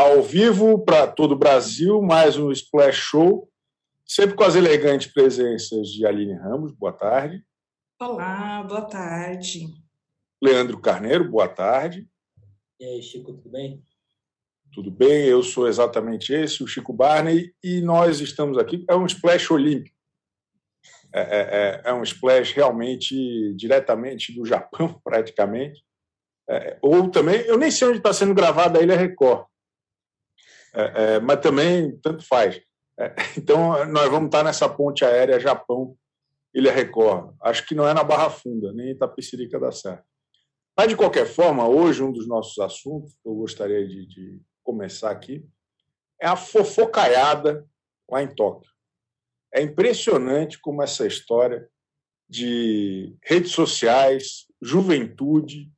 ao vivo para todo o Brasil, mais um Splash Show, sempre com as elegantes presenças de Aline Ramos, boa tarde. Olá, boa tarde. Leandro Carneiro, boa tarde. E aí, Chico, tudo bem? Tudo bem, eu sou exatamente esse, o Chico Barney, e nós estamos aqui. É um splash olímpico. É, é, é, é um splash realmente diretamente do Japão, praticamente. É, ou também, eu nem sei onde está sendo gravada a Ilha Record. É, é, mas também tanto faz. É, então, nós vamos estar nessa ponte aérea Japão-Ilha Record. Acho que não é na Barra Funda, nem em Itapecerica da Serra. Mas, de qualquer forma, hoje um dos nossos assuntos, que eu gostaria de, de começar aqui, é a fofocaiada lá em Tóquio. É impressionante como essa história de redes sociais, juventude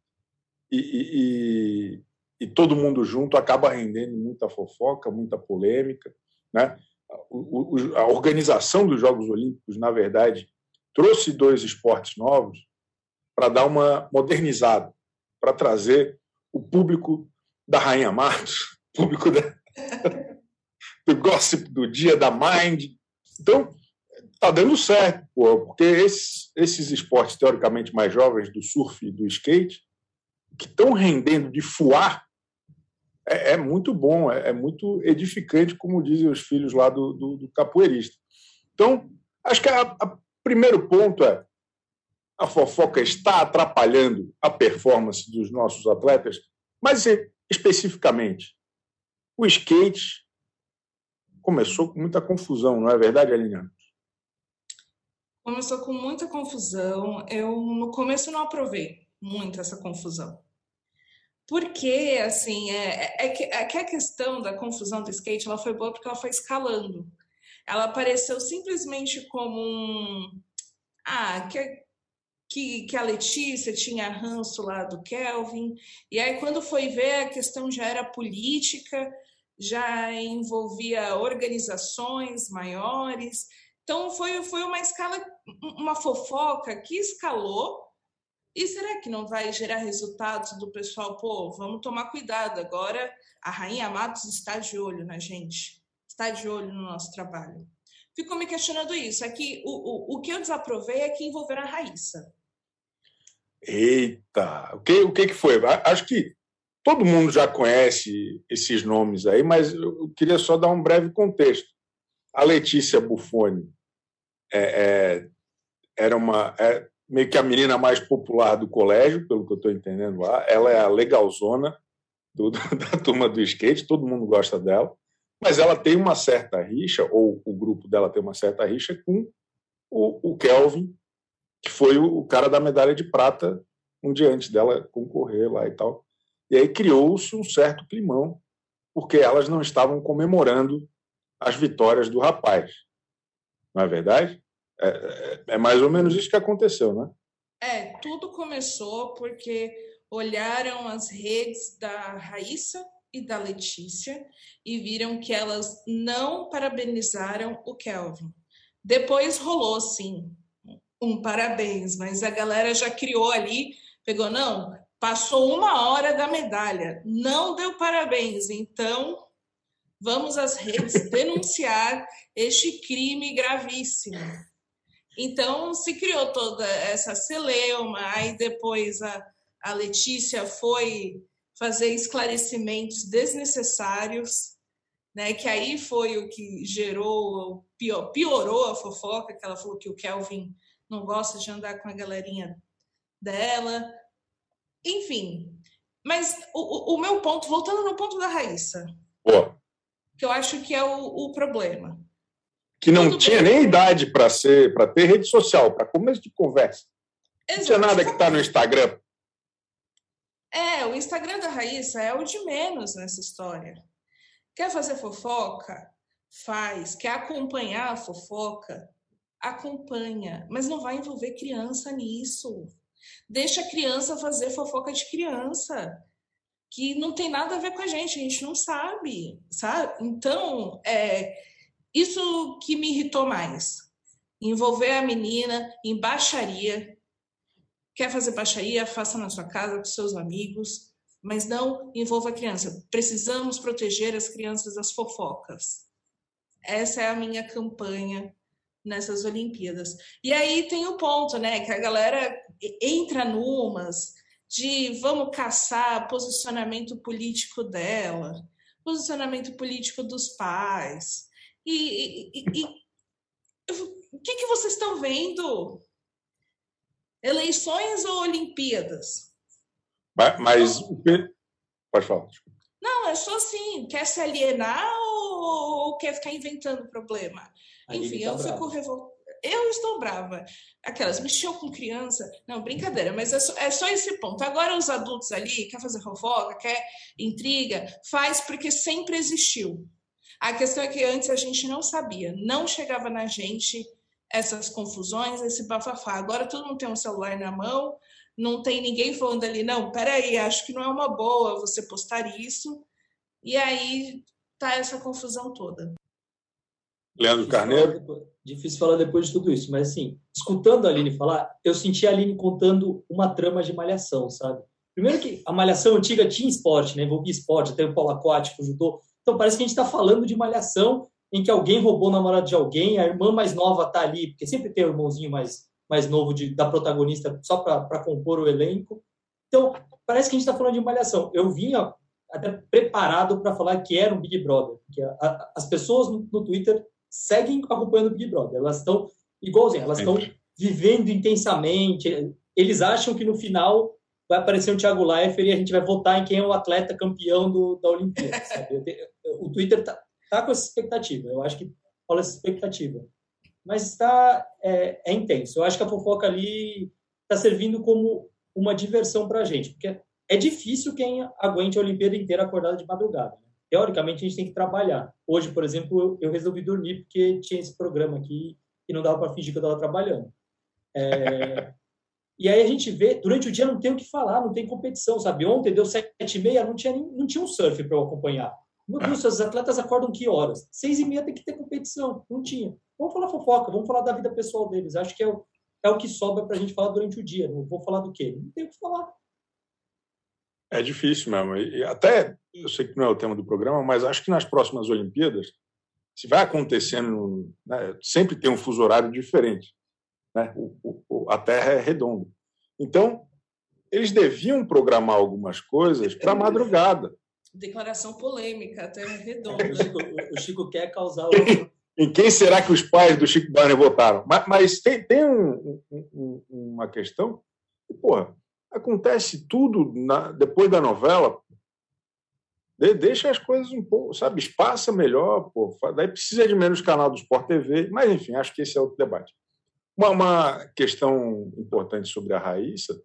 e, e, e todo mundo junto acaba rendendo muita fofoca, muita polêmica. Né? O, o, a organização dos Jogos Olímpicos, na verdade, trouxe dois esportes novos para dar uma modernizada, para trazer o público da Rainha Matos, público da, do gossip do dia, da Mind. Então, está dando certo, pô, porque esses, esses esportes teoricamente mais jovens, do surf e do skate, que estão rendendo de fuar é, é muito bom, é, é, muito edificante, como dizem os filhos lá do, do, do capoeirista. Então, acho que o primeiro ponto é a fofoca está atrapalhando a performance dos nossos atletas, mas especificamente o skate começou com muita confusão, não é verdade, Aline? Começou com muita confusão. Eu no começo não aprovei muito essa confusão. Porque, assim, é, é, que, é que a questão da confusão do skate ela foi boa porque ela foi escalando. Ela apareceu simplesmente como um. Ah, que, que, que a Letícia tinha ranço lá do Kelvin. E aí, quando foi ver, a questão já era política, já envolvia organizações maiores. Então, foi, foi uma escala, uma fofoca que escalou e será que não vai gerar resultados do pessoal? Pô, vamos tomar cuidado. Agora a Rainha Matos está de olho na gente, está de olho no nosso trabalho. Fico me questionando isso. É que o, o, o que eu desaprovei é que envolveram a Raíssa. Eita! O que, o que, que foi? Acho que todo mundo já conhece esses nomes aí, mas eu queria só dar um breve contexto. A Letícia Buffoni é, é, era uma. É, meio que a menina mais popular do colégio, pelo que eu estou entendendo lá. Ela é a legalzona do, da turma do skate, todo mundo gosta dela, mas ela tem uma certa rixa, ou o grupo dela tem uma certa rixa com o, o Kelvin, que foi o, o cara da medalha de prata um dia antes dela concorrer lá e tal. E aí criou-se um certo climão, porque elas não estavam comemorando as vitórias do rapaz. Não é verdade? É, é, é mais ou menos isso que aconteceu, né? É, tudo começou porque olharam as redes da Raíssa e da Letícia e viram que elas não parabenizaram o Kelvin. Depois rolou, sim, um parabéns, mas a galera já criou ali, pegou, não, passou uma hora da medalha, não deu parabéns, então vamos às redes denunciar este crime gravíssimo. Então se criou toda essa celeuma, aí depois a, a Letícia foi fazer esclarecimentos desnecessários, né? Que aí foi o que gerou, pior, piorou a fofoca, que ela falou que o Kelvin não gosta de andar com a galerinha dela. Enfim, mas o, o, meu ponto, voltando no ponto da Raíssa, Boa. que eu acho que é o, o problema que não Tudo tinha bem. nem idade para ser, para ter rede social, para começo de conversa. Exato. Não tinha nada que está no Instagram. É, o Instagram da Raíssa é o de menos nessa história. Quer fazer fofoca? Faz. Quer acompanhar a fofoca? Acompanha. Mas não vai envolver criança nisso. Deixa a criança fazer fofoca de criança. Que não tem nada a ver com a gente, a gente não sabe, sabe? Então, é, isso que me irritou mais. Envolver a menina em baixaria. Quer fazer baixaria? Faça na sua casa, com seus amigos. mas não envolva a criança. Precisamos proteger as crianças das fofocas. Essa é a minha campanha nessas Olimpíadas. E aí tem o ponto, né, que a galera entra numas de vamos caçar posicionamento político dela, posicionamento político dos pais. E, e, e, e o que, que vocês estão vendo? Eleições ou Olimpíadas? Mas, mas pode falar. Não, é só assim, quer se alienar ou, quer ficar inventando problema? Enfim, tá eu brava. fico revoltada. Eu estou brava. Aquelas, mexeu com criança. Não, brincadeira, mas é só, é só esse ponto. Agora os adultos ali, quer fazer fofoca, quer intriga, faz porque sempre existiu. A questão é que antes a gente não sabia, não chegava na gente essas confusões, esse bafafá. Agora todo mundo tem um celular na mão, não tem ninguém falando ali, não, peraí, acho que não é uma boa você postar isso. E aí tá essa confusão toda. Leandro Carneiro. difícil falar depois de tudo isso, mas assim, escutando a Aline falar, eu senti a Aline contando uma trama de malhação, sabe? Primeiro que a malhação antiga tinha esporte, né? envolvia esporte, até o polo aquático, judô. Então parece que a gente está falando de malhação em que alguém roubou o namorado de alguém, a irmã mais nova está ali, porque sempre tem o irmãozinho mais, mais novo de, da protagonista só para compor o elenco. Então, parece que a gente está falando de malhação. Eu vinha até preparado para falar que era um Big Brother, que a, a, as pessoas no, no Twitter seguem acompanhando o Big Brother. Elas estão igualzinho, elas estão vivendo intensamente. Eles acham que no final vai aparecer um Thiago Leifert e a gente vai votar em quem é o atleta campeão do, da Olimpíada. O Twitter tá, tá com essa expectativa. Eu acho que rola essa expectativa. Mas está é, é intenso. Eu acho que a fofoca ali está servindo como uma diversão para a gente, porque é difícil quem aguente a Olimpíada inteira acordado de madrugada. Né? teoricamente a gente tem que trabalhar. Hoje, por exemplo, eu resolvi dormir porque tinha esse programa aqui e não dava para fingir que eu estava trabalhando. É... e aí a gente vê, durante o dia não tem o que falar, não tem competição, sabe? Ontem deu sete e meia, não tinha, não tinha um surf para eu acompanhar. Meu Deus, os atletas acordam que horas? Seis e meia tem que ter competição. Não tinha. Vamos falar fofoca, vamos falar da vida pessoal deles. Acho que é o, é o que sobra para a gente falar durante o dia. Não vou falar do quê? Não tem o que falar. É difícil mesmo. E até, eu sei que não é o tema do programa, mas acho que nas próximas Olimpíadas, se vai acontecendo, né, sempre tem um fuso horário diferente. Né? O, o, a Terra é redonda. Então, eles deviam programar algumas coisas para madrugada. Declaração polêmica, a Terra é redonda. o Chico quer causar. em quem será que os pais do Chico Barney votaram? Mas, mas tem, tem um, um, uma questão. Porra, acontece tudo na, depois da novela. De, deixa as coisas um pouco, sabe? Espaça melhor, pô. Daí precisa de menos canal do Sport TV, mas enfim, acho que esse é outro debate. Uma, uma questão importante sobre a Raíssa,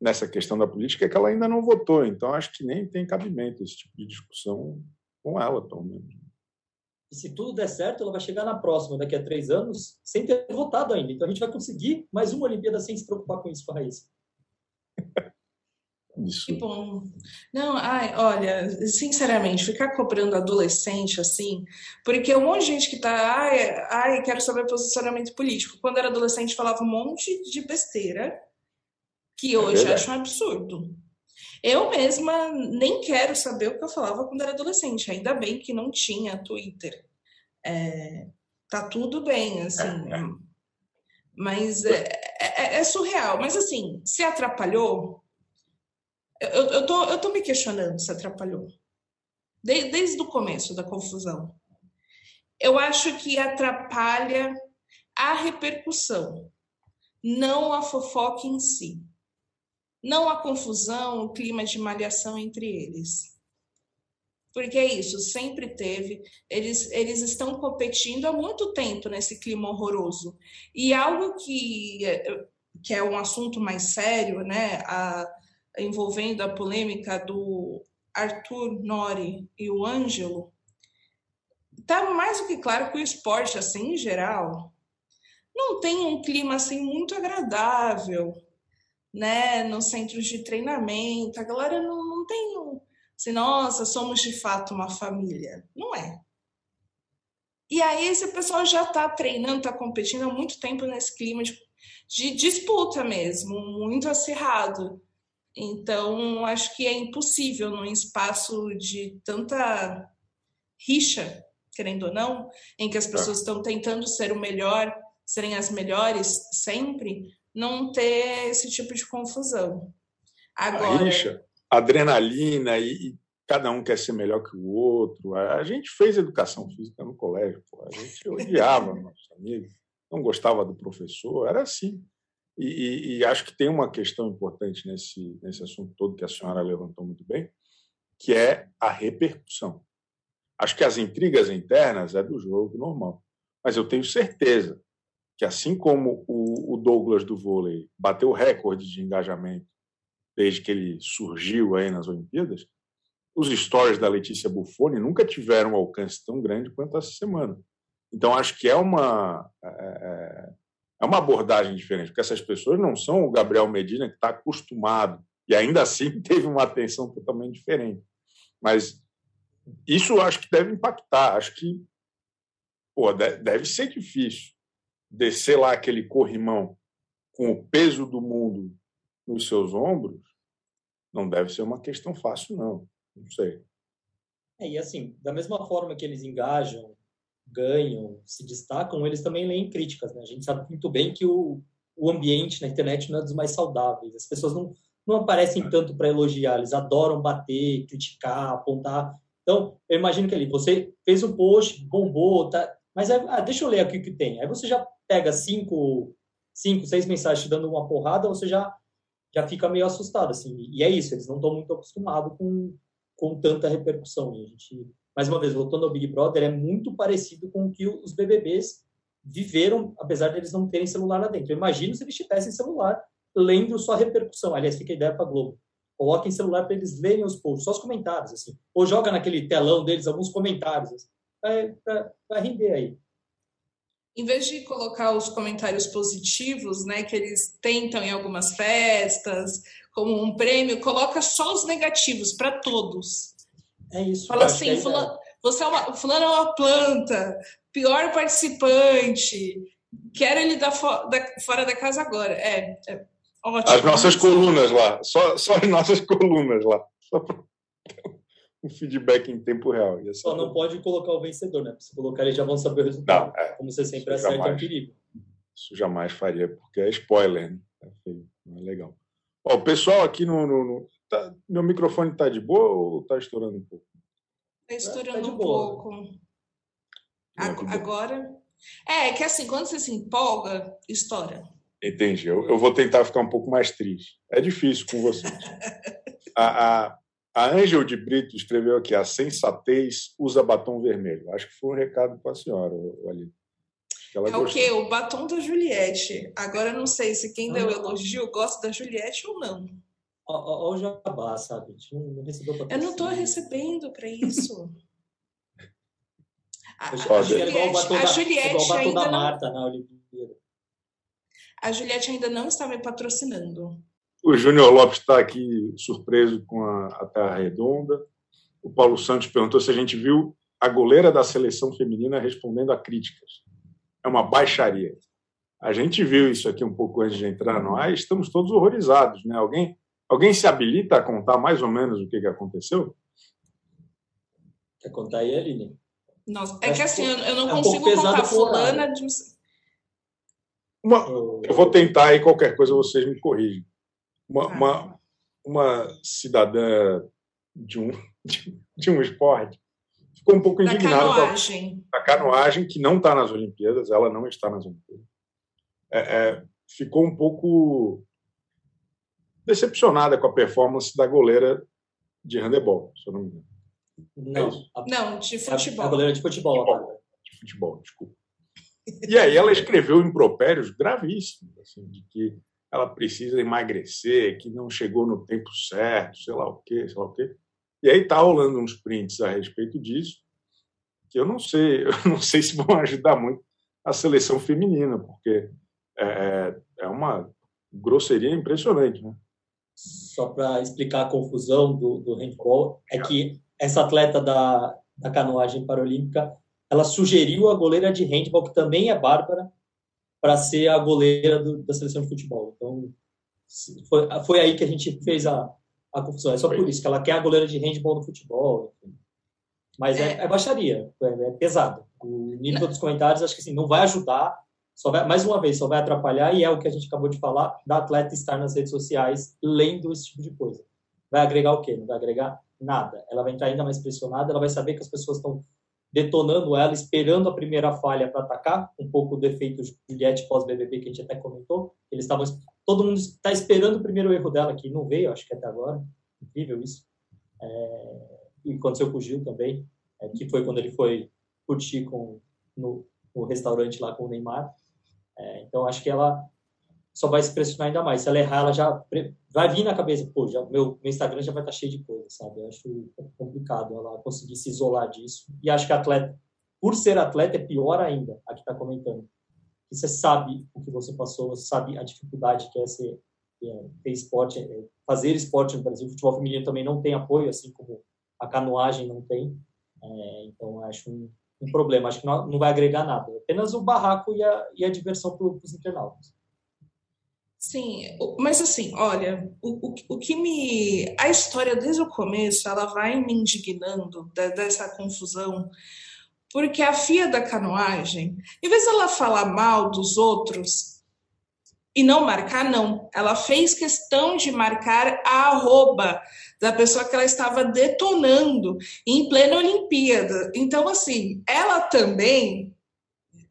nessa questão da política, é que ela ainda não votou, então acho que nem tem cabimento esse tipo de discussão com ela, pelo. E se tudo der certo, ela vai chegar na próxima, daqui a três anos, sem ter votado ainda. Então a gente vai conseguir mais uma Olimpíada sem se preocupar com isso, com a Raíssa. Isso. Que bom. Não, ai, olha, sinceramente, ficar cobrando adolescente assim, porque um monte de gente que tá, ai, ai, quero saber posicionamento político. Quando era adolescente, falava um monte de besteira que é hoje é acho um absurdo. Eu mesma nem quero saber o que eu falava quando era adolescente. Ainda bem que não tinha Twitter. É, tá tudo bem, assim. Mas é, é, é surreal. Mas assim, se atrapalhou, eu, eu, tô, eu tô me questionando se atrapalhou. De, desde o começo da confusão. Eu acho que atrapalha a repercussão, não a fofoca em si. Não a confusão, o clima de malhação entre eles. Porque é isso, sempre teve. Eles, eles estão competindo há muito tempo nesse clima horroroso. E algo que, que é um assunto mais sério, né? A, envolvendo a polêmica do Arthur Nori e o Ângelo, tá mais do que claro que o esporte, assim, em geral, não tem um clima assim muito agradável, né? Nos centros de treinamento, a galera não, não tem um, assim, nossa, somos de fato uma família. Não é. E aí esse pessoal já está treinando, está competindo há muito tempo nesse clima de, de disputa mesmo, muito acirrado Então, acho que é impossível num espaço de tanta rixa, querendo ou não, em que as tá. pessoas estão tentando ser o melhor, serem as melhores sempre, não ter esse tipo de confusão. Agora, a rixa, adrenalina e, e, cada um quer ser melhor que o outro. A gente fez educação física no colégio, pô. a gente odiava nossos amigos, não gostava do professor, era assim. E, e, e, acho que tem uma questão importante nesse, nesse assunto todo que a senhora levantou muito bem, que é a repercussão. Acho que as intrigas internas é do jogo normal, mas eu tenho certeza que assim como o, o Douglas do vôlei bateu o recorde de engajamento desde que ele surgiu aí nas Olimpíadas, os stories da Letícia Buffoni nunca tiveram um alcance tão grande quanto essa semana. Então acho que é uma é, é uma abordagem diferente, porque essas pessoas não são o Gabriel Medina que está acostumado e ainda assim teve uma atenção totalmente diferente. Mas isso acho que deve impactar. Acho que pô, deve ser difícil descer lá aquele corrimão com o peso do mundo nos seus ombros. Não deve ser uma questão fácil, não. Não sei. É, e assim, da mesma forma que eles engajam ganham, se destacam, eles também leem críticas. Né? A gente sabe muito bem que o, o ambiente na internet não é dos mais saudáveis. As pessoas não, não aparecem tanto para elogiar, eles adoram bater, criticar, apontar. Então, eu imagino que ali você fez um post, bombou, tá, mas aí, ah, deixa eu ler aqui o que tem. Aí você já pega cinco, cinco, seis mensagens te dando uma porrada, você já já fica meio assustado assim. E é isso, eles não estão muito acostumados com com tanta repercussão. E a gente mais uma vez, voltando ao Big Brother, é muito parecido com o que os BBBs viveram, apesar de eles não terem celular lá dentro. Eu imagino se eles tivessem celular, lendo sua repercussão. Aliás, fica a ideia para a Globo. Coloquem celular para eles lerem os posts, só os comentários, assim. Ou joga naquele telão deles alguns comentários, assim, para render aí. Em vez de colocar os comentários positivos, né, que eles tentam em algumas festas, como um prêmio, coloca só os negativos para todos. É isso. Fala assim, é fulano, você é uma, fulano é uma planta, pior participante, quero ele da, da, fora da casa agora. É, é ótimo. As nossas colunas lá, só, só as nossas colunas lá. Só para um feedback em tempo real. É só não pode colocar o vencedor, né? Se colocar, eles já vão saber o resultado. Não, é, Como você sempre acerta, jamais, é um perigo. Isso jamais faria, porque é spoiler, né? É não é legal. Ó, o pessoal aqui no, no, no Tá, meu microfone está de boa ou está estourando um pouco? Está estourando tá um pouco. Agora. É, é que assim, quando você se empolga, estoura. Entendi. Eu, eu vou tentar ficar um pouco mais triste. É difícil com vocês. a, a, a Angel de Brito escreveu aqui: a sensatez usa batom vermelho. Acho que foi um recado para a senhora, ali. é gostou. o quê? O batom da Juliette. Agora eu não sei se quem deu elogio gosta da Juliette ou não. Olha o jabá, sabe? Não, não recebeu Eu não estou recebendo para isso. a, a, a, Juliette, a Juliette ainda Marta não... na Olimpíada. A Juliette ainda não está me patrocinando. O Júnior Lopes está aqui surpreso com a, a Terra Redonda. O Paulo Santos perguntou se a gente viu a goleira da seleção feminina respondendo a críticas. É uma baixaria. A gente viu isso aqui um pouco antes de entrar no ar e estamos todos horrorizados. Né? Alguém Alguém se habilita a contar mais ou menos o que, que aconteceu? Quer contar aí, Aline? Nossa, é que assim, eu não é consigo um contar fulana de... Uma, eu vou tentar e qualquer coisa vocês me corrigem. Uma, ah. uma, uma, cidadã de um, de, de, um esporte ficou um pouco indignada da canoagem, da canoagem que não está nas Olimpíadas, ela não está nas Olimpíadas. É, é, ficou um pouco decepcionada com a performance da goleira de handebol, se eu não me engano. Não, é a, não de futebol. A, goleira de futebol. futebol de futebol, desculpa. E aí ela escreveu impropérios gravíssimos, assim, de que ela precisa emagrecer, que não chegou no tempo certo, sei lá o quê, sei lá o quê. E aí tá rolando uns prints a respeito disso, que eu não sei, eu não sei se vão ajudar muito a seleção feminina, porque é, é uma grosseria impressionante, né? Só para explicar a confusão do, do handball, é que essa atleta da, da canoagem paralímpica, ela sugeriu a goleira de handball, que também é Bárbara, para ser a goleira do, da seleção de futebol. Então, Foi, foi aí que a gente fez a, a confusão. É só por isso que ela quer a goleira de handball no futebol. Enfim. Mas é, é, é baixaria, é, é, pesado. O nível dos comentários, acho que assim, não vai ajudar, só vai, mais uma vez, só vai atrapalhar, e é o que a gente acabou de falar, da atleta estar nas redes sociais lendo esse tipo de coisa. Vai agregar o quê? Não vai agregar nada. Ela vai entrar ainda mais pressionada, ela vai saber que as pessoas estão detonando ela, esperando a primeira falha para atacar, um pouco do efeito Juliette pós-BBB que a gente até comentou. Eles estavam, todo mundo está esperando o primeiro erro dela, que não veio, acho que até agora. Incrível isso. É, e aconteceu com o Gil também, é, que foi quando ele foi curtir com, no, no restaurante lá com o Neymar. É, então, acho que ela só vai se pressionar ainda mais. Se ela errar, ela já vai vir na cabeça, pô, já, meu, meu Instagram já vai estar tá cheio de coisa, sabe? Eu acho complicado ela conseguir se isolar disso. E acho que atleta, por ser atleta, é pior ainda, a que está comentando. Que você sabe o que você passou, você sabe a dificuldade que é ser, é, ter esporte, é, fazer esporte no Brasil. O futebol feminino também não tem apoio, assim como a canoagem não tem. É, então, acho um, um, problema. Acho que não, não vai agregar nada. Apenas o barraco e a, e a diversão para os internautas. Sim, mas assim, olha, o, o, o que me. A história desde o começo, ela vai me indignando dessa confusão, porque a FIA da canoagem, em vez dela falar mal dos outros e não marcar, não. Ela fez questão de marcar a arroba da pessoa que ela estava detonando em plena Olimpíada. Então, assim, ela também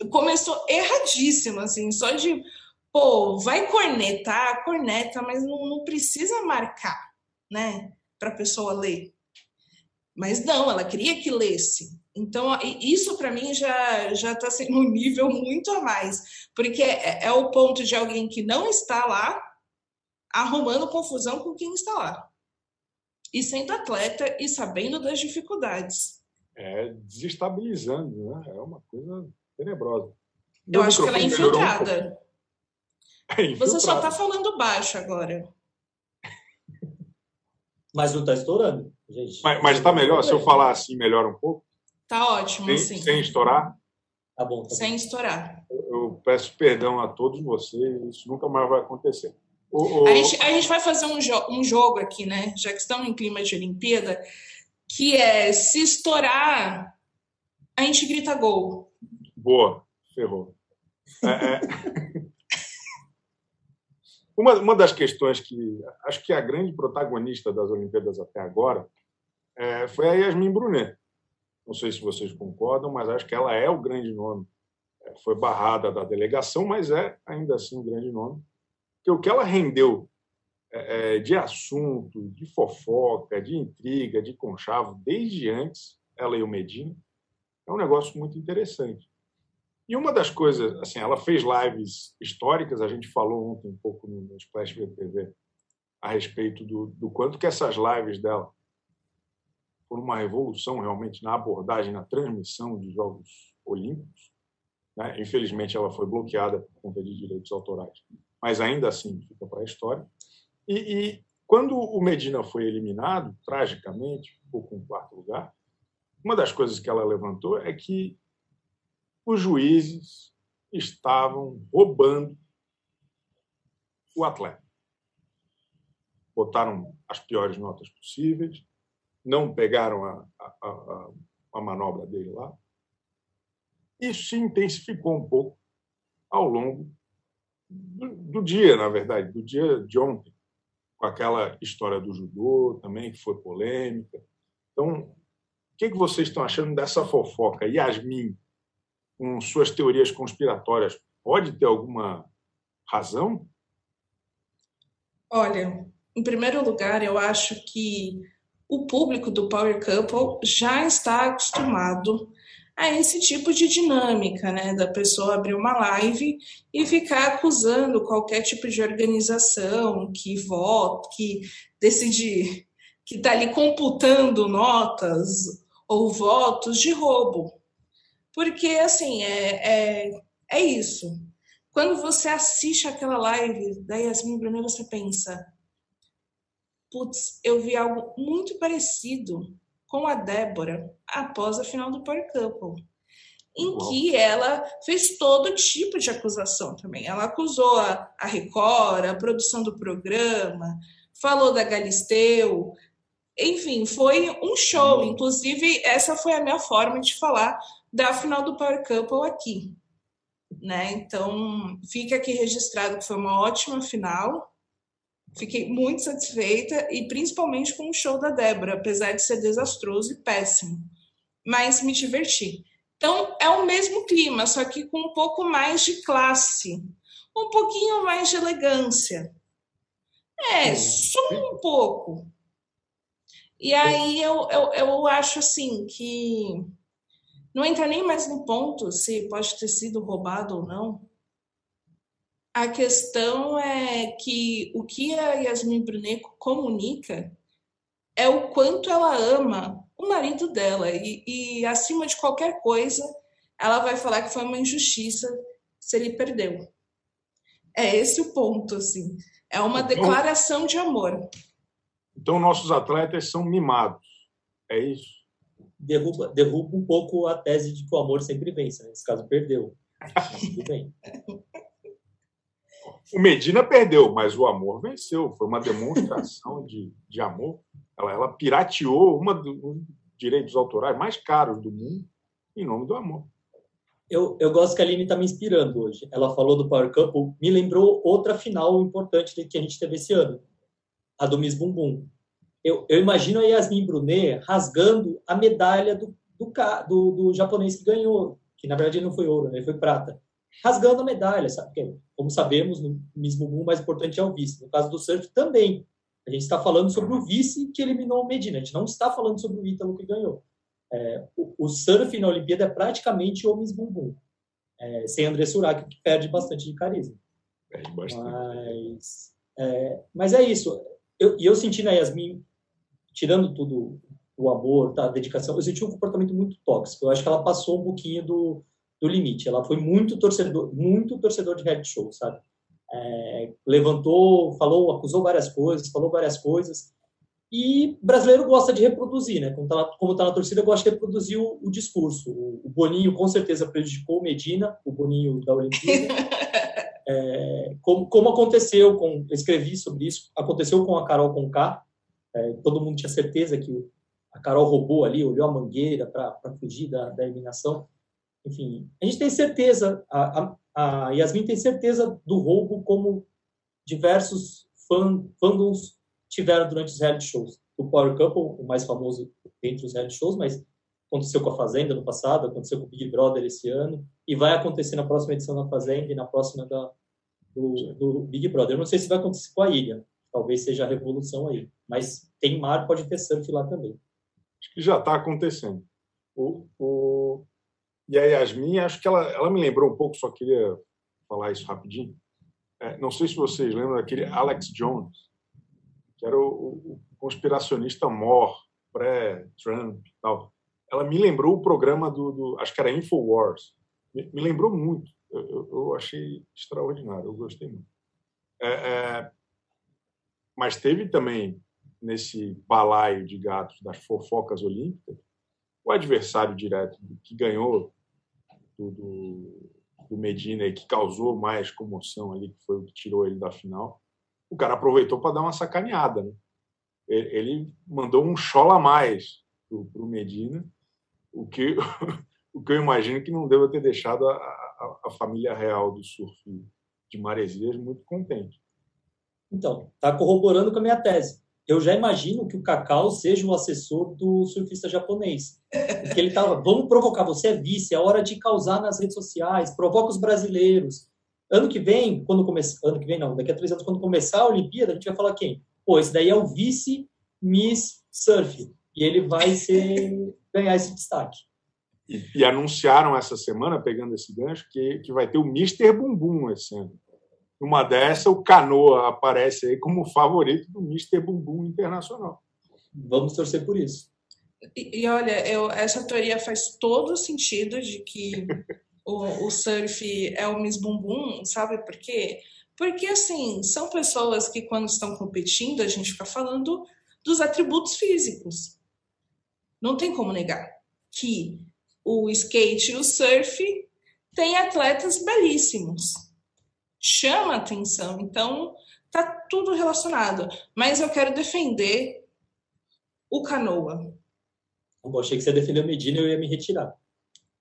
começou erradíssima, assim, só de pô, vai cornetar, corneta, mas não, não precisa marcar, né, para a pessoa ler. Mas não, ela queria que lesse. Então, isso para mim já já está sendo um nível muito a mais, porque é, é, o ponto de alguém que não está lá arrumando confusão com quem está lá. E sendo atleta e sabendo das dificuldades. É desestabilizando, né? É uma coisa tenebrosa. Eu acho que ela é infiltrada. É Você só está falando baixo agora. Mas não está estourando, gente. Mas está melhor? Se eu falar assim, melhora um pouco? Tá ótimo, sem, assim. Sem estourar? Tá bom. Tá sem bom. estourar. Eu, eu, peço perdão a todos vocês, isso nunca mais vai acontecer. O, o... A, gente, a, gente, vai fazer um, jo um jogo aqui, né? Já que estamos em clima de Olimpíada, que é se estourar, a gente grita gol. Boa, ferrou. É, é... Uma, uma das questões que acho que a grande protagonista das Olimpíadas até agora é, foi a Yasmin Brunet. Não sei se vocês concordam, mas acho que ela é o grande nome. É, foi barrada da delegação, mas é ainda assim um grande nome. Porque o que ela rendeu é, é de assunto, de fofoca, de intriga, de conchavo, desde antes, ela e o Medina, é um negócio muito interessante. E uma das coisas, assim, ela fez lives históricas, a gente falou ontem um pouco no Splash TV a respeito do, do quanto que essas lives dela foram uma revolução realmente na abordagem, na transmissão de Jogos Olímpicos. Né? Infelizmente, ela foi bloqueada por conta de direitos autorais, mas ainda assim fica para a história. E, e, quando o Medina foi eliminado, tragicamente, ficou com o quarto lugar, uma das coisas que ela levantou é que os juízes estavam roubando o atleta. Botaram as piores notas possíveis, não pegaram a, a, a, a manobra dele lá. Isso se intensificou um pouco ao longo do, do, dia, na verdade, do dia de ontem, com aquela história do judô também, que foi polêmica. Então, o que, que vocês estão achando dessa fofoca? Yasmin com suas teorias conspiratórias, pode ter alguma razão? Olha, em primeiro lugar, eu acho que o público do Power Couple já está acostumado a esse tipo de dinâmica, né? Da pessoa abrir uma live e ficar acusando qualquer tipo de organização que vota, que decide, que está ali computando notas ou votos de roubo. Porque, assim, é, é, é isso. Quando você assiste aquela live da Yasmin Brunet, você pensa: putz, eu vi algo muito parecido com a Débora após a final do Power Couple. em que ela fez todo tipo de acusação também. Ela acusou a, a Record, a produção do programa, falou da Galisteu, enfim, foi um show. Uhum. Inclusive, essa foi a minha forma de falar da final do Power Couple aqui. Né? Então, fica aqui registrado que foi uma ótima final. Fiquei muito satisfeita e principalmente com o show da Débora, apesar de ser desastroso e péssimo. Mas me diverti. Então, é o mesmo clima, só que com um pouco mais de classe, um pouquinho mais de elegância. É, só um pouco. E aí eu, eu, eu acho assim que não entra nem mais no ponto se pode ter sido roubado ou não. A questão é que o que a Yasmin Brunet comunica é o quanto ela ama o marido dela. E, e, acima de qualquer coisa, ela vai falar que foi uma injustiça se ele perdeu. É esse o ponto, assim. É uma então, declaração de amor. Então, nossos atletas são mimados. É isso? Derruba, derruba um pouco a tese de que o amor sempre vence. Né? Nesse caso, perdeu. tudo bem. O Medina perdeu, mas o amor venceu. Foi uma demonstração de, de amor. Ela, ela pirateou uma dos direitos autorais mais caros do mundo em nome do amor. Eu, eu gosto que a Aline está me inspirando hoje. Ela falou do Power Couple, me lembrou outra final importante que a gente teve esse ano, a do Miss Bumbum. Eu, eu imagino a Yasmin Brunet rasgando a medalha do, do, do, do japonês que ganhou, que na verdade não foi ouro, né? foi prata. Rasgando a medalha, sabe? Porque, como sabemos, no Bumbum o mais importante é o vice. No caso do surf também. A gente está falando sobre o vice que eliminou o Medina. A gente não está falando sobre o Ítalo que ganhou. É, o, o, surf na Olimpíada é praticamente o Miss Bumbum. É, sem André Surak, que perde bastante de carisma. Perde bastante. Mas é, mas é isso. E eu, eu senti na Yasmin, tirando tudo o amor, tá, a dedicação, eu senti um comportamento muito tóxico. Eu acho que ela passou um pouquinho do, do limite. Ela foi muito torcedor, muito torcedor de reality show, sabe? É, levantou, falou, acusou várias coisas, falou várias coisas. E brasileiro gosta de reproduzir, né? Como está como tá na torcida, gosta de reproduzir o, o discurso. O, o, Boninho com certeza prejudicou o Medina, o Boninho da Olimpíada. é, como, como, aconteceu com, escrevi sobre isso, aconteceu com a Carol Conká. É, todo mundo tinha certeza que a Carol roubou ali, olhou a mangueira para fugir da, da eliminação. Enfim, a gente tem certeza, a, a, a Yasmin tem certeza do roubo como diversos fan, fandoms tiveram durante os reality shows. O Power Couple, o mais famoso entre os reality shows, mas aconteceu com a Fazenda no passado, aconteceu com o Big Brother esse ano, e vai acontecer na próxima edição da Fazenda e na próxima da, do, do Big Brother. Eu não sei se vai acontecer com a ilha, talvez seja a revolução aí, mas tem mar, pode ter surf lá também. Acho que já está acontecendo. O, o... E a Yasmin, acho que ela, ela me lembrou um pouco, só queria falar isso rapidinho. É, não sei se vocês lembram daquele Alex Jones, que era o, o conspiracionista mor, pré-Trump e tal. Ela me lembrou o programa do, do acho que era Infowars. Me, me lembrou muito. Eu, eu, eu, achei extraordinário, eu gostei muito. É, é, mas teve também nesse balaio de gatos das fofocas olímpicas o adversário direto que ganhou do, do, Medina que causou mais comoção ali, que foi o que tirou ele da final o cara aproveitou para dar uma sacaneada. Né? Ele mandou um chola a mais para o Medina, o que, o que eu imagino que não deva ter deixado a, a, a família real do surf de Maresias muito contente. Então, está corroborando com a minha tese. Eu já imagino que o Cacau seja o assessor do surfista japonês. Porque ele estava, vamos provocar, você é vice, é hora de causar nas redes sociais, provoca os brasileiros, Ano que vem, quando começar, ano que vem não, daqui a três anos, quando começar a Olimpíada, a gente vai falar quem? Pô, esse daí é o vice Miss Surf e ele vai ser ganhar esse destaque. E, e, anunciaram essa semana, pegando esse gancho, que, que vai ter o Mister Bumbum esse ano. Uma dessa, o Canoa aparece aí como favorito do Mister Bumbum Internacional. Vamos torcer por isso. E, e olha, eu, essa teoria faz todo sentido de que o, o surf é o Miss Bumbum, sabe por quê? Porque, assim, são pessoas que, quando estão competindo, a gente fica falando dos atributos físicos. Não tem como negar que o skate e o surf têm atletas belíssimos. Chama atenção. Então, tá tudo relacionado. Mas eu quero defender o canoa. Eu achei que você defendeu Medina e eu ia me retirar.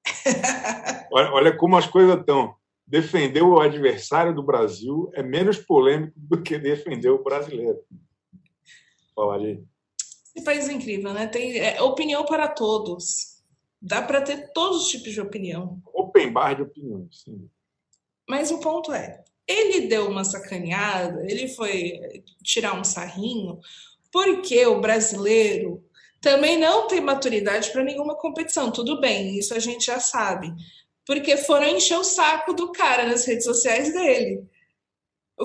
olha, olha como as coisas estão. Defender o adversário do Brasil é menos polêmico do que defender o brasileiro. Fala ali. Esse país é incrível, né? Tem é, opinião para todos. Dá para ter todos os tipos de opinião. Open bar de opiniões, sim. Mas o ponto é, ele deu uma sacaneada, ele foi tirar um sarrinho, porque o brasileiro também não tem maturidade para nenhuma competição. Tudo bem, isso a gente já sabe. Porque foram encher o saco do cara nas redes sociais dele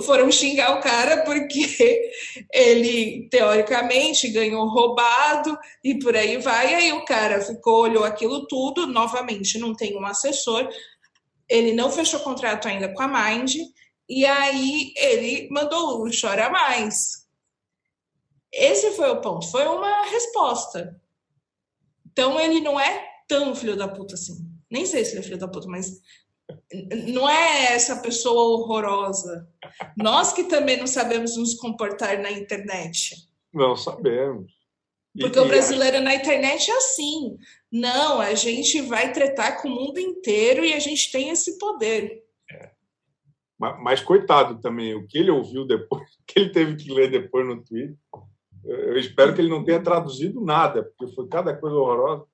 foram xingar o cara porque ele teoricamente ganhou roubado e por aí vai. E aí o cara ficou, olhou aquilo tudo, novamente não tem um assessor, ele não fechou contrato ainda com a Mind, e aí ele mandou o chora mais. Esse foi o ponto, foi uma resposta. Então ele não é tão filho da puta assim. Nem sei se ele é filho da puta, mas não é essa pessoa horrorosa. Nós que também não sabemos nos comportar na internet. Não sabemos. Porque e, o brasileiro na internet é assim. Não, a gente vai tretar com o mundo inteiro e a gente tem esse poder. Mas, mas, coitado também, o que ele ouviu depois, o que ele teve que ler depois no Twitter, eu espero que ele não tenha traduzido nada, porque foi cada coisa horrorosa.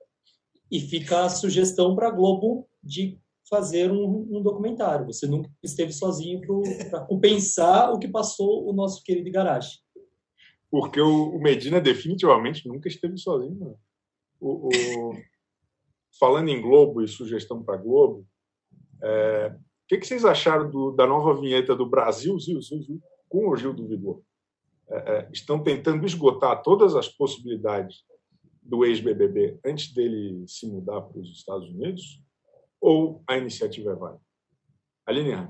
E fica a sugestão para a Globo de fazer um, um documentário. Você nunca esteve sozinho para compensar o que passou o nosso querido Igarashi. Porque o, o Medina definitivamente nunca esteve sozinho. O, o... Falando em Globo e sugestão para Globo, é... que, que, vocês acharam do, da nova vinheta do Brasil, Zil, Zil, Zil, com o Gil do Vigor? É, é, estão tentando esgotar todas as possibilidades do ex-BBB antes dele se mudar para os Estados Unidos? ou a iniciativa é válida? Aline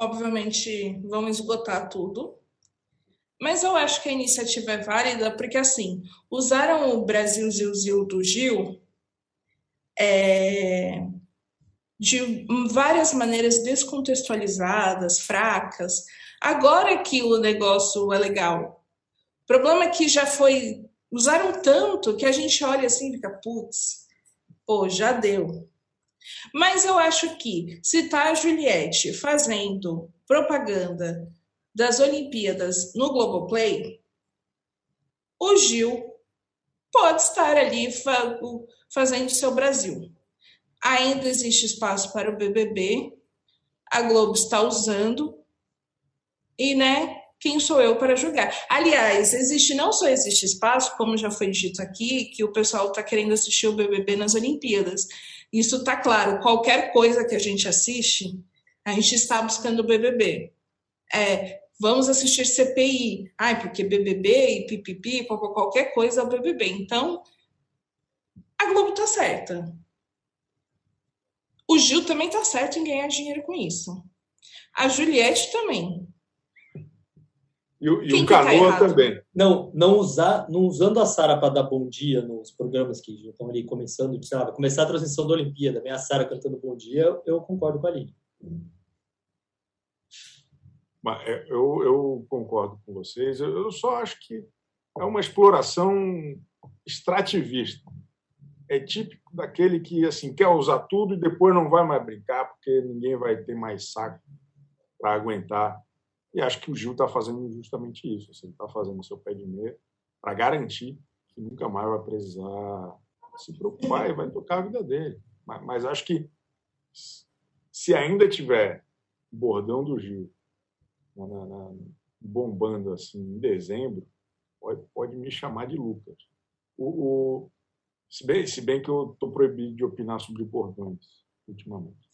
Obviamente, vamos esgotar tudo. Mas eu acho que a iniciativa é válida porque, assim, usaram o Brasil Zil Zil do Gil é, de várias maneiras descontextualizadas, fracas. Agora que o negócio é legal. O problema é que já foi. Usaram tanto que a gente olha assim e fica, putz, Pô, já deu. Mas eu acho que se tá a Juliette fazendo propaganda das Olimpíadas no Globoplay, o Gil pode estar ali fazendo seu Brasil. Ainda existe espaço para o BBB, a Globo está usando, e né, quem sou eu para julgar? Aliás, existe não só existe espaço, como já foi dito aqui, que o pessoal está querendo assistir o BBB nas Olimpíadas. Isso está claro. Qualquer coisa que a gente assiste, a gente está buscando o BBB. É, vamos assistir CPI. Ai, porque BBB e pipipi, qualquer coisa é o BBB. Então, a Globo está certa. O Gil também está certo em ganhar dinheiro com isso. A Juliette também. E, e o tá Canoa tá também. Não, não, usar, não usando a Sara para dar bom dia nos programas que já estão ali começando, sei lá, começar a transmissão da Olimpíada, vem a Sara cantando bom dia, eu concordo com a Aline. É, eu, eu concordo com vocês. Eu só acho que é uma exploração extrativista. É típico daquele que assim quer usar tudo e depois não vai mais brincar porque ninguém vai ter mais saco para aguentar e acho que o Gil está fazendo justamente isso. Assim, está fazendo o seu pé de meia para garantir que nunca mais vai precisar se preocupar e vai tocar a vida dele. Mas, mas acho que se ainda tiver bordão do Gil na, na, bombando assim em dezembro, pode, pode me chamar de Lucas. O, o, se, bem, se bem que eu estou proibido de opinar sobre bordões ultimamente.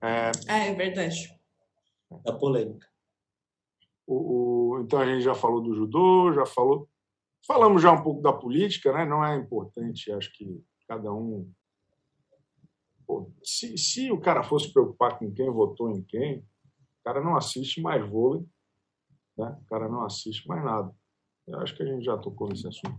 É, ah, é verdade. Da polêmica. O, o, então a gente já falou do judô, já falou, falamos já um pouco da política, né? Não é importante, acho que cada um. Pô, se, se o cara fosse preocupar com quem votou em quem, o cara não assiste mais vôlei, né? O cara não assiste mais nada. Eu acho que a gente já tocou nesse assunto.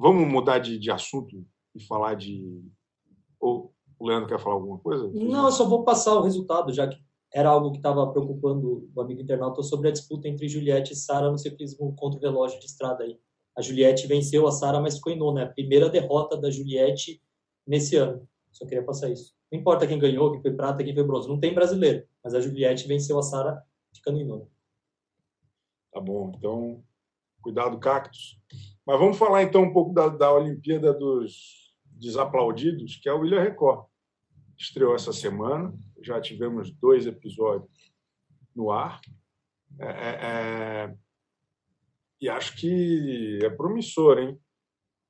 Vamos mudar de, de assunto e falar de. Ou o Leandro quer falar alguma coisa? Não, eu só vou passar o resultado, já que era algo que estava preocupando o amigo internauta sobre a disputa entre Juliette e Sara no ciclismo contra o relógio de estrada aí. A Juliette venceu a Sara, mas ficou em nona. É a primeira derrota da Juliette nesse ano. Só queria passar isso. Não importa quem ganhou, quem foi prata, quem foi bronze. Não tem brasileiro, mas a Juliette venceu a Sara ficando em nona. Tá bom, então cuidado, cactos. Mas vamos falar então um pouco da, da Olimpíada dos Desaplaudidos, que é o William Record. Estreou essa semana, já tivemos dois episódios no ar. É, é, é e acho que é promissor, hein?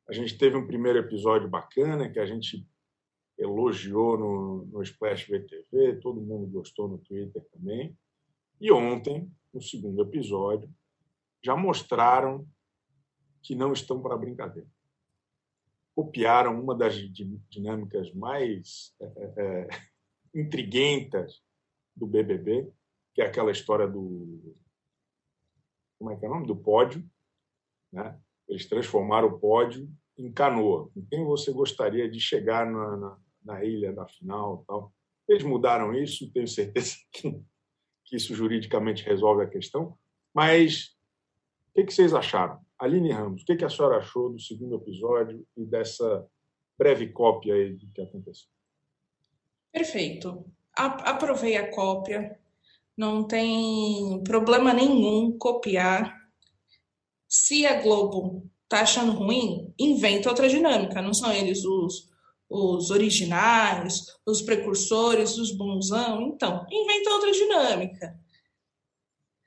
A gente teve um primeiro episódio bacana que a gente elogiou no, no Splash VTV, todo mundo gostou no Twitter também. E ontem, no segundo episódio, já mostraram que não estão para brincadeira. Copiaram uma das dinâmicas mais é, é, é, intriguentas do BBB, que é aquela história do como é que é o nome do pódio, né? Eles transformaram o pódio em canoa. Com quem você gostaria de chegar na, na, na ilha da final, tal? Eles mudaram isso. Tenho certeza que, que isso juridicamente resolve a questão. Mas que, que vocês acharam? Aline Ramos, o que, que a senhora achou do segundo episódio e dessa breve cópia aí do que aconteceu? Perfeito. Aprovei a cópia, não tem problema nenhum copiar. Se a Globo tá achando ruim, inventa outra dinâmica. Não são eles os, os originais, os precursores, os bonzão. Então, inventa outra dinâmica.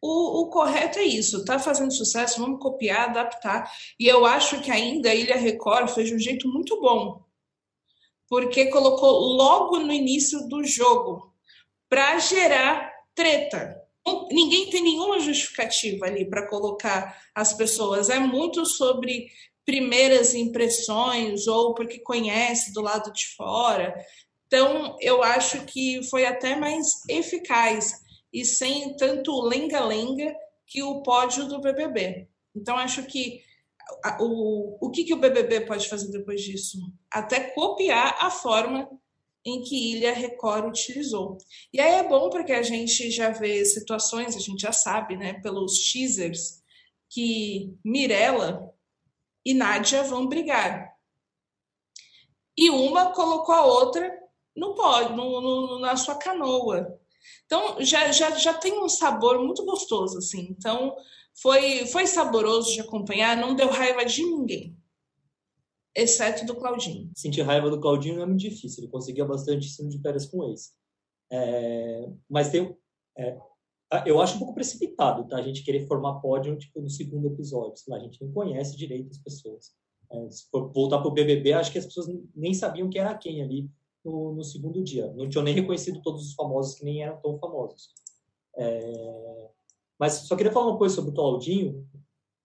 O, o, correto é isso, está fazendo sucesso, vamos copiar, adaptar. E eu acho que ainda a Ilha Record fez de um jeito muito bom, porque colocou logo no início do jogo para gerar treta. Ninguém tem nenhuma justificativa ali para colocar as pessoas. É muito sobre primeiras impressões ou porque conhece do lado de fora. Então, eu acho que foi até mais eficaz e sem tanto lenga-lenga que o pódio do BBB. Então, acho que o, o que, que o BBB pode fazer depois disso? Até copiar a forma em que Ilha Record utilizou. E aí é bom porque a gente já vê situações, a gente já sabe, né, pelos teasers, que Mirella e Nádia vão brigar. E uma colocou a outra no pódio, no, no, na sua canoa. Então já, já, já tem um sabor muito gostoso, assim. Então foi, foi saboroso de acompanhar, não deu raiva de ninguém. Exceto do Claudinho. Sentir raiva do Claudinho é muito difícil, ele conseguia bastante cima de férias com ex. É, mas tem. É, eu acho um pouco precipitado, tá? A gente querer formar pódio tipo, no segundo episódio. Sei lá, a gente não conhece direito as pessoas. É, se for voltar para o BBB, acho que as pessoas nem sabiam quem era quem ali no, no, segundo dia. Não tinham nem reconhecido todos os famosos que nem eram tão famosos. É... Mas só queria falar uma coisa sobre o Claudinho.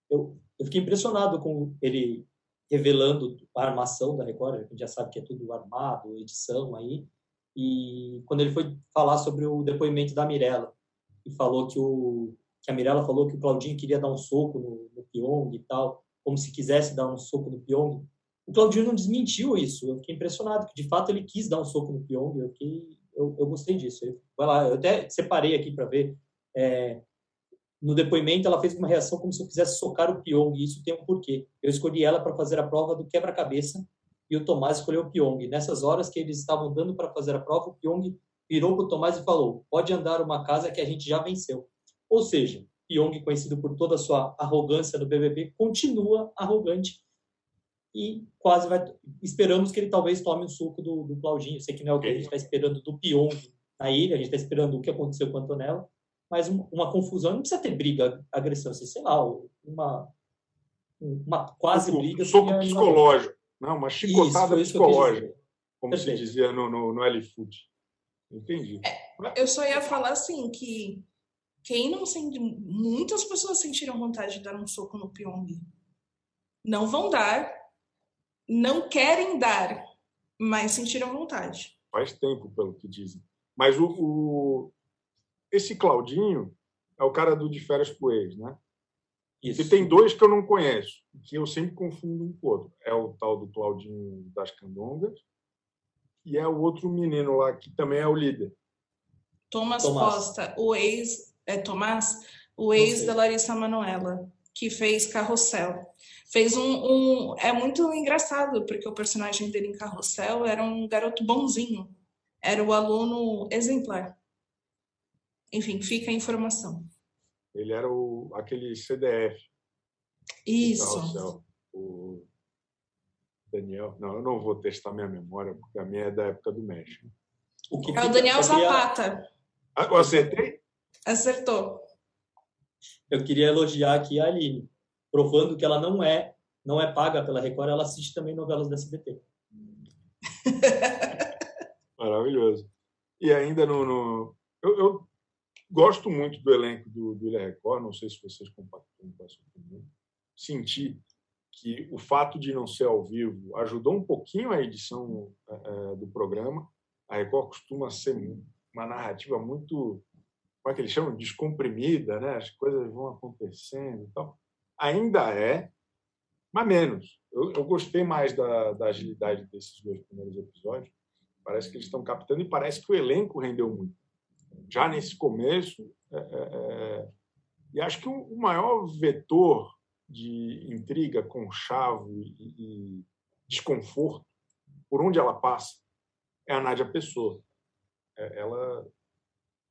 Eu, eu fiquei impressionado com ele revelando a armação da Record, a gente já sabe que é tudo armado, edição aí. E quando ele foi falar sobre o depoimento da Mirella, e falou que o que a Mirella falou que o Claudinho queria dar um soco no, no Pyong e tal, como se quisesse dar um soco no Pyong. O Claudinho não desmentiu isso. Eu fiquei impressionado, que de fato ele quis dar um soco no Pyong. Eu, fiquei, eu, eu gostei disso. Eu, vai lá, eu até separei aqui para ver. É, no depoimento, ela fez uma reação como se eu quisesse socar o Pyong, e isso tem um porquê. Eu escolhi ela para fazer a prova do quebra-cabeça e o Tomás escolheu o Pyong. Nessas horas que eles estavam dando para fazer a prova, o Pyong virou para o Tomás e falou: Pode andar uma casa que a gente já venceu. Ou seja, Pyong, conhecido por toda a sua arrogância no BBB, continua arrogante e quase vai. Esperamos que ele talvez tome um suco do, do Claudinho. Sei que não é o que a gente está esperando do Pyong na ilha, a gente está esperando o que aconteceu com a Antonella, mas uma, uma, confusão não precisa ter briga, agressão, assim, sei lá, uma. uma quase briga. Um soco psicológico. Não, uma chicotada isso, psicológica, como Perfeito. se dizia no, no, no L-Foot. Entendi. É, eu só ia falar assim que quem não sente. Muitas pessoas sentiram vontade de dar um soco no Pyong. Não vão dar, não querem dar, mas sentiram vontade. Faz tempo, pelo que dizem. Mas o, o... esse Claudinho é o cara do De Férias pro Ex, né? Isso. E tem dois que eu não conheço, que eu sempre confundo um com o outro. É o tal do Claudinho das Candongas e é o outro menino lá que também é o líder. Thomas, Thomas. Costa, o ex é Tomás, o ex da Larissa Manoela, que fez Carrossel. Fez um, um, é muito engraçado porque o personagem dele em Carrossel era um garoto bonzinho, era o aluno exemplar. Enfim, fica a informação. Ele era o, aquele CDF. Isso. O Daniel. Não, eu não vou testar minha memória, porque a minha é da época do México. O que é o Daniel Zapata. Ah, eu acertei? Acertou. Eu queria elogiar aqui a Aline, provando que ela não é não é paga pela Record, ela assiste também novelas da SBT. Maravilhoso. E ainda no, no eu, eu, gosto muito do elenco do, do Ilha Record, não sei se vocês compartilham com essa opinião. Senti que o fato de não ser ao vivo ajudou um pouquinho a edição é, do programa. A Record costuma ser uma narrativa muito, como é que eles chamam? Descomprimida, né? As coisas vão acontecendo e tal. Ainda é, mas menos. Eu, eu gostei mais da, da agilidade desses dois primeiros episódios. Parece que eles estão captando e parece que o elenco rendeu muito já nesse começo. É, é, é, e acho que o maior vetor de intriga, conchavo e, e desconforto, por onde ela passa, é a Nádia Pessoa. É, ela,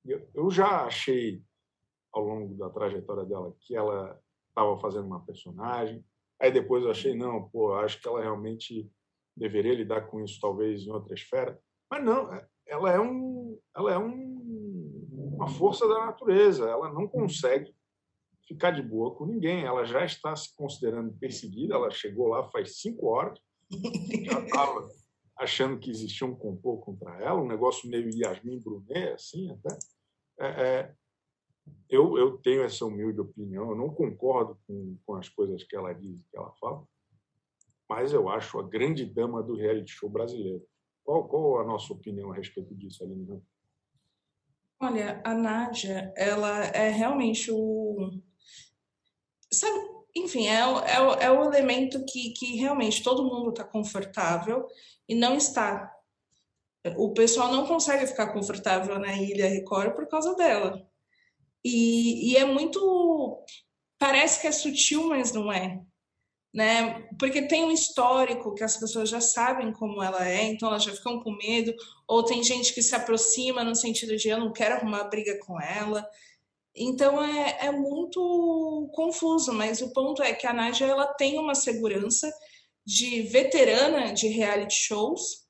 eu já achei ao longo da trajetória dela que ela estava fazendo uma personagem. Aí depois eu achei não, pô, acho que ela realmente deveria lidar com isso talvez em outra esfera. Mas não, é, ela é um, ela é um, uma força da natureza. Ela não consegue ficar de boa com ninguém. Ela já está se considerando perseguida. Ela chegou lá faz cinco horas, já estava achando que existia um complô contra ela, um negócio meio Yasmin Brunet, assim, até. É, é, eu, eu tenho essa humilde opinião. Eu não concordo com, com as coisas que ela diz, que ela fala, mas eu acho a grande dama do reality show brasileiro. Qual, qual a nossa opinião a respeito disso, Aline? Olha, a Nádia, ela é realmente o. Sabe, enfim, é, é, é o elemento que, que realmente todo mundo está confortável e não está. O pessoal não consegue ficar confortável na Ilha Record por causa dela. E, e é muito. Parece que é sutil, mas não é né? Porque tem um histórico que as pessoas já sabem como ela é, então elas já ficam com medo, ou tem gente que se aproxima no sentido de eu não quero arrumar briga com ela. Então é, é muito confuso, mas o ponto é que a Nádia ela tem uma segurança de veterana de reality shows,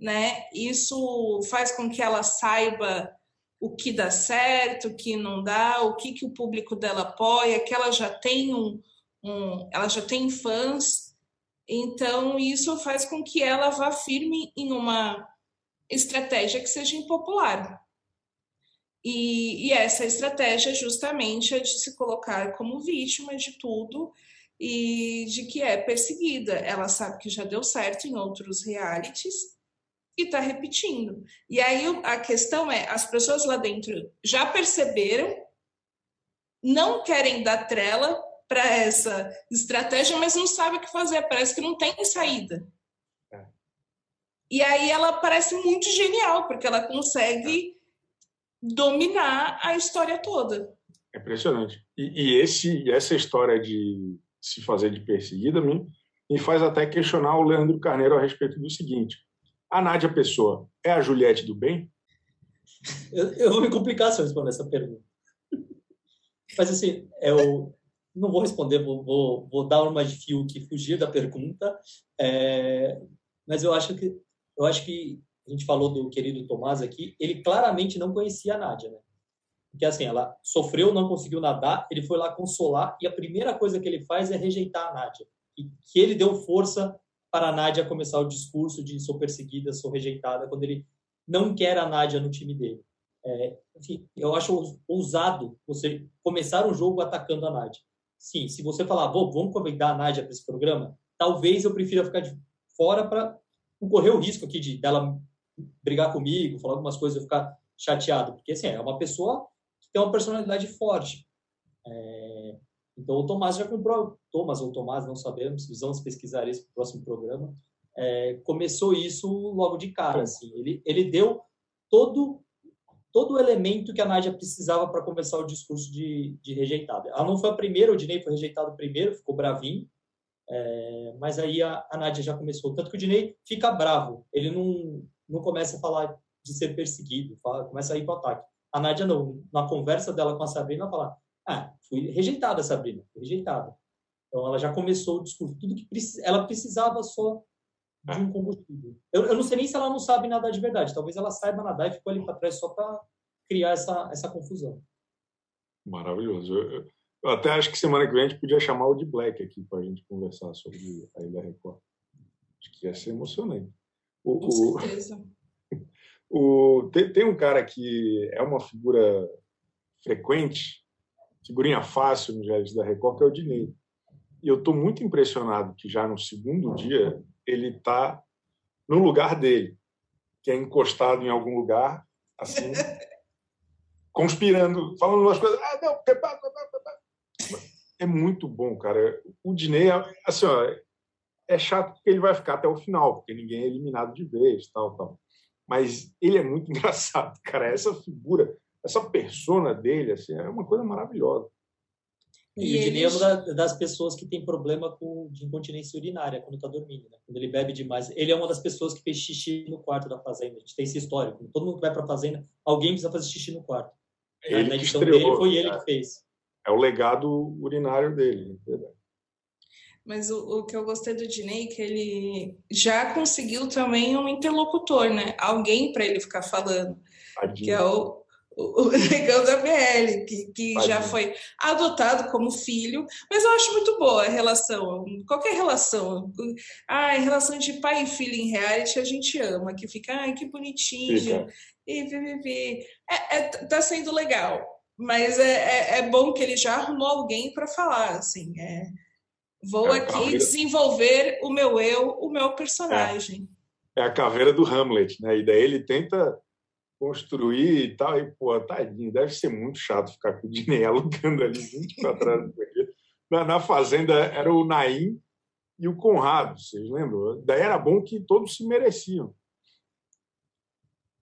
né? Isso faz com que ela saiba o que dá certo, o que não dá, o que, que o público dela apoia, que ela já tem um, um, ela já tem fãs, então isso faz com que ela vá firme em uma estratégia que seja impopular. E, e essa estratégia justamente é de se colocar como vítima de tudo e de que é perseguida. Ela sabe que já deu certo em outros realities e está repetindo. E aí a questão é: as pessoas lá dentro já perceberam, não querem dar trela para essa estratégia, mas não sabe o que fazer, parece que não tem saída. É. E aí ela parece muito genial, porque ela consegue dominar a história toda. É impressionante. E, e esse, essa história de se fazer de perseguida me, me faz até questionar o Leandro Carneiro a respeito do seguinte: a Nádia Pessoa é a Juliette do bem? Eu, eu vou me complicar se eu responder essa pergunta. Mas assim, o, não vou responder, vou, vou, vou dar uma de fio que fugir da pergunta, é, mas eu acho que eu acho que a gente falou do querido Tomás aqui, ele claramente não conhecia a Nádia, né? Porque assim, ela sofreu, não conseguiu nadar, ele foi lá consolar e a primeira coisa que ele faz é rejeitar a Nádia. E que ele deu força para a Nádia começar o discurso de sou perseguida, sou rejeitada, quando ele não quer a Nádia no time dele. É, enfim, eu acho ousado você começar um jogo atacando a Nádia. Sim, se você falar, vamos convidar a Nádia para esse programa, talvez eu prefira ficar de fora para correr o risco aqui de dela brigar comigo, falar algumas coisas eu ficar chateado, porque assim, é uma pessoa que tem uma personalidade forte. É, então o Tomás já comprou, Tomás ou Tomás, não sabemos, vamos pesquisar isso para o próximo programa. É, começou isso logo de cara, assim, ele, ele deu todo todo o elemento que a Nádia precisava para começar o discurso de, de rejeitada. Ela não foi a primeira, o Dinei foi rejeitado primeiro, ficou bravinho, é, mas aí a, a Nádia já começou. Tanto que o Dinei fica bravo, ele não, não começa a falar de ser perseguido, fala, começa a ir para o ataque. A Nádia não, na conversa dela com a Sabrina, ela fala, ah, fui rejeitada, Sabrina, fui rejeitada. Então ela já começou o discurso, tudo que ela precisava só de um combustível. Eu, eu não sei nem se ela não sabe nadar de verdade, talvez ela saiba nadar e ficou ali para trás só para criar essa, essa confusão. Maravilhoso. Eu, eu, até acho que semana que vem a gente podia chamar o de Black aqui para a gente conversar sobre a Ilha Record. Acho que ia ser emocionante. O, Com certeza. O, o, tem, tem um cara que é uma figura frequente, figurinha fácil no Gélios da Record, que é o Dinei. E eu estou muito impressionado que já no segundo dia ele está no lugar dele, que é encostado em algum lugar, assim, conspirando, falando umas coisas. Ah, não, é muito bom, cara. O Dinei, assim, ó, é chato porque ele vai ficar até o final, porque ninguém é eliminado de vez, tal, tal. Mas ele é muito engraçado, cara. Essa figura, essa persona dele, assim, é uma coisa maravilhosa. E, e é uma das pessoas que tem problema com, de incontinência urinária quando está dormindo, né? quando ele bebe demais. Ele é uma das pessoas que fez xixi no quarto da fazenda. A gente tem esse histórico. Todo mundo que vai para a fazenda, alguém precisa fazer xixi no quarto. Ele Na edição estreou, dele foi ele que fez. É o legado urinário dele, é verdade. Mas o, o, que eu gostei do Dinei é que ele já conseguiu também um interlocutor, né? Alguém para ele ficar falando. Tadinho. Que é o, o negão da BL, que, que já foi adotado como filho, mas eu acho muito boa a relação, qualquer relação. Ah, em relação de pai e filho em reality, a gente ama, que fica, ai, que bonitinho, Fica. e viver. É, é, tá sendo legal, mas é, é, é, bom que ele já arrumou alguém para falar, assim, é, vou é aqui desenvolver o meu eu, o meu personagem. É, a caveira do Hamlet, né? E daí ele tenta construir e tal. E, pô, tadinho, deve ser muito chato ficar com o Dinei alugando ali 24 horas por dia. Na, na fazenda era o Naim e o Conrado, vocês lembram? Daí era bom que todos se mereciam.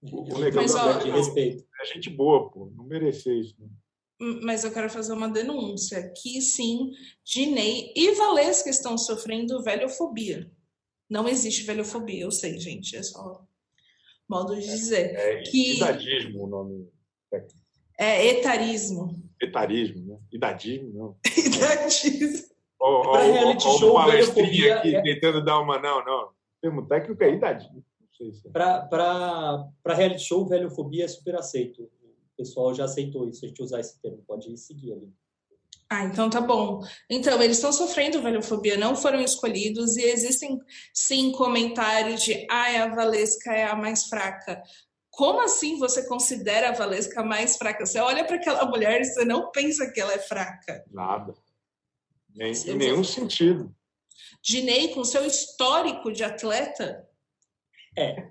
O legal Mas, ó, respeito. É gente boa, pô, não merecer isso. Né? Mas eu quero fazer uma denúncia que sim, Dinei e Valesca estão sofrendo velhofobia. Não existe velhofobia, eu sei, gente, é só modo de dizer. É, é que... idadismo o nome técnico. É etarismo. Etarismo, né? Idadismo, não. idadismo. Ó, show, palestrinha aqui é... tentando dar uma... Não, não. O termo técnico é idadismo. É. Para reality show, velhofobia é super aceito. O pessoal já aceitou isso, a gente usar esse termo. Pode seguir ali. Ah, então tá bom. Então, eles estão sofrendo velhofobia, não foram escolhidos, e existem sim comentários de ai, a Valesca é a mais fraca. Como assim você considera a Valesca mais fraca? Você olha para aquela mulher e você não pensa que ela é fraca. Nada. Nem, em nenhum sentido. Dinei, com seu histórico de atleta. É,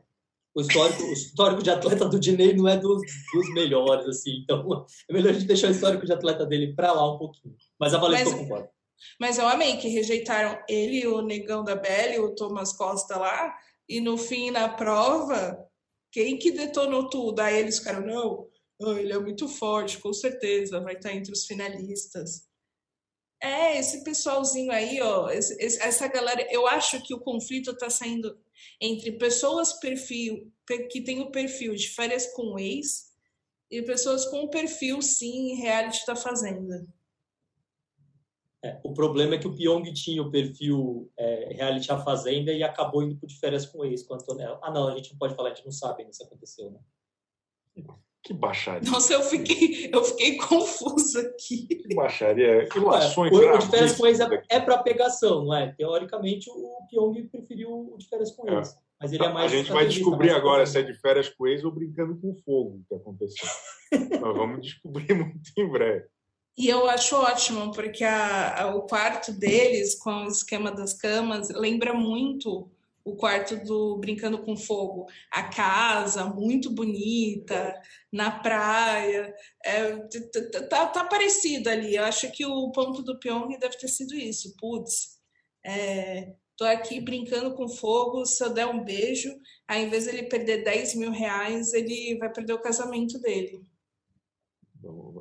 o histórico, o histórico de atleta do Dinei não é dos, dos, melhores, assim. Então, é melhor a gente deixar o histórico de atleta dele para lá um pouquinho. Mas a Valência eu concordo. Mas eu amei que rejeitaram ele, o Negão da Belle, o Thomas Costa lá, e no fim, na prova, quem que detonou tudo? Aí eles ficaram, não, não ele é muito forte, com certeza, vai estar entre os finalistas. É, esse pessoalzinho aí, ó, esse, essa galera, eu acho que o conflito está saindo entre pessoas perfil que têm o perfil de férias com ex e pessoas com o perfil, sim, reality da fazenda. É, o problema é que o Pyong tinha o perfil é, reality a fazenda e acabou indo de férias com ex com a Antonella. Ah, não, a gente não pode falar, a gente não sabe ainda se aconteceu, né? Que baixaria. Nossa, eu fiquei, eu fiquei confusa aqui. Que baixaria. Que lações o, o de férias com ex é, é para pegação, não é? Teoricamente, o Pyong preferiu o de férias com ex. É. Mas ele é mais a gente vai descobrir agora se é de férias com ex ou brincando com fogo que aconteceu. Nós vamos descobrir muito em breve. E eu acho ótimo, porque a, a, o quarto deles, com o esquema das camas, lembra muito o quarto do Brincando com Fogo. A casa, muito bonita, na praia. É, tá, tá, parecido ali. Eu acho que o ponto do Pyong deve ter sido isso. Putz, é, tô aqui brincando com fogo. Se eu der um beijo, ao invés ele perder 10 mil reais, ele vai perder o casamento dele.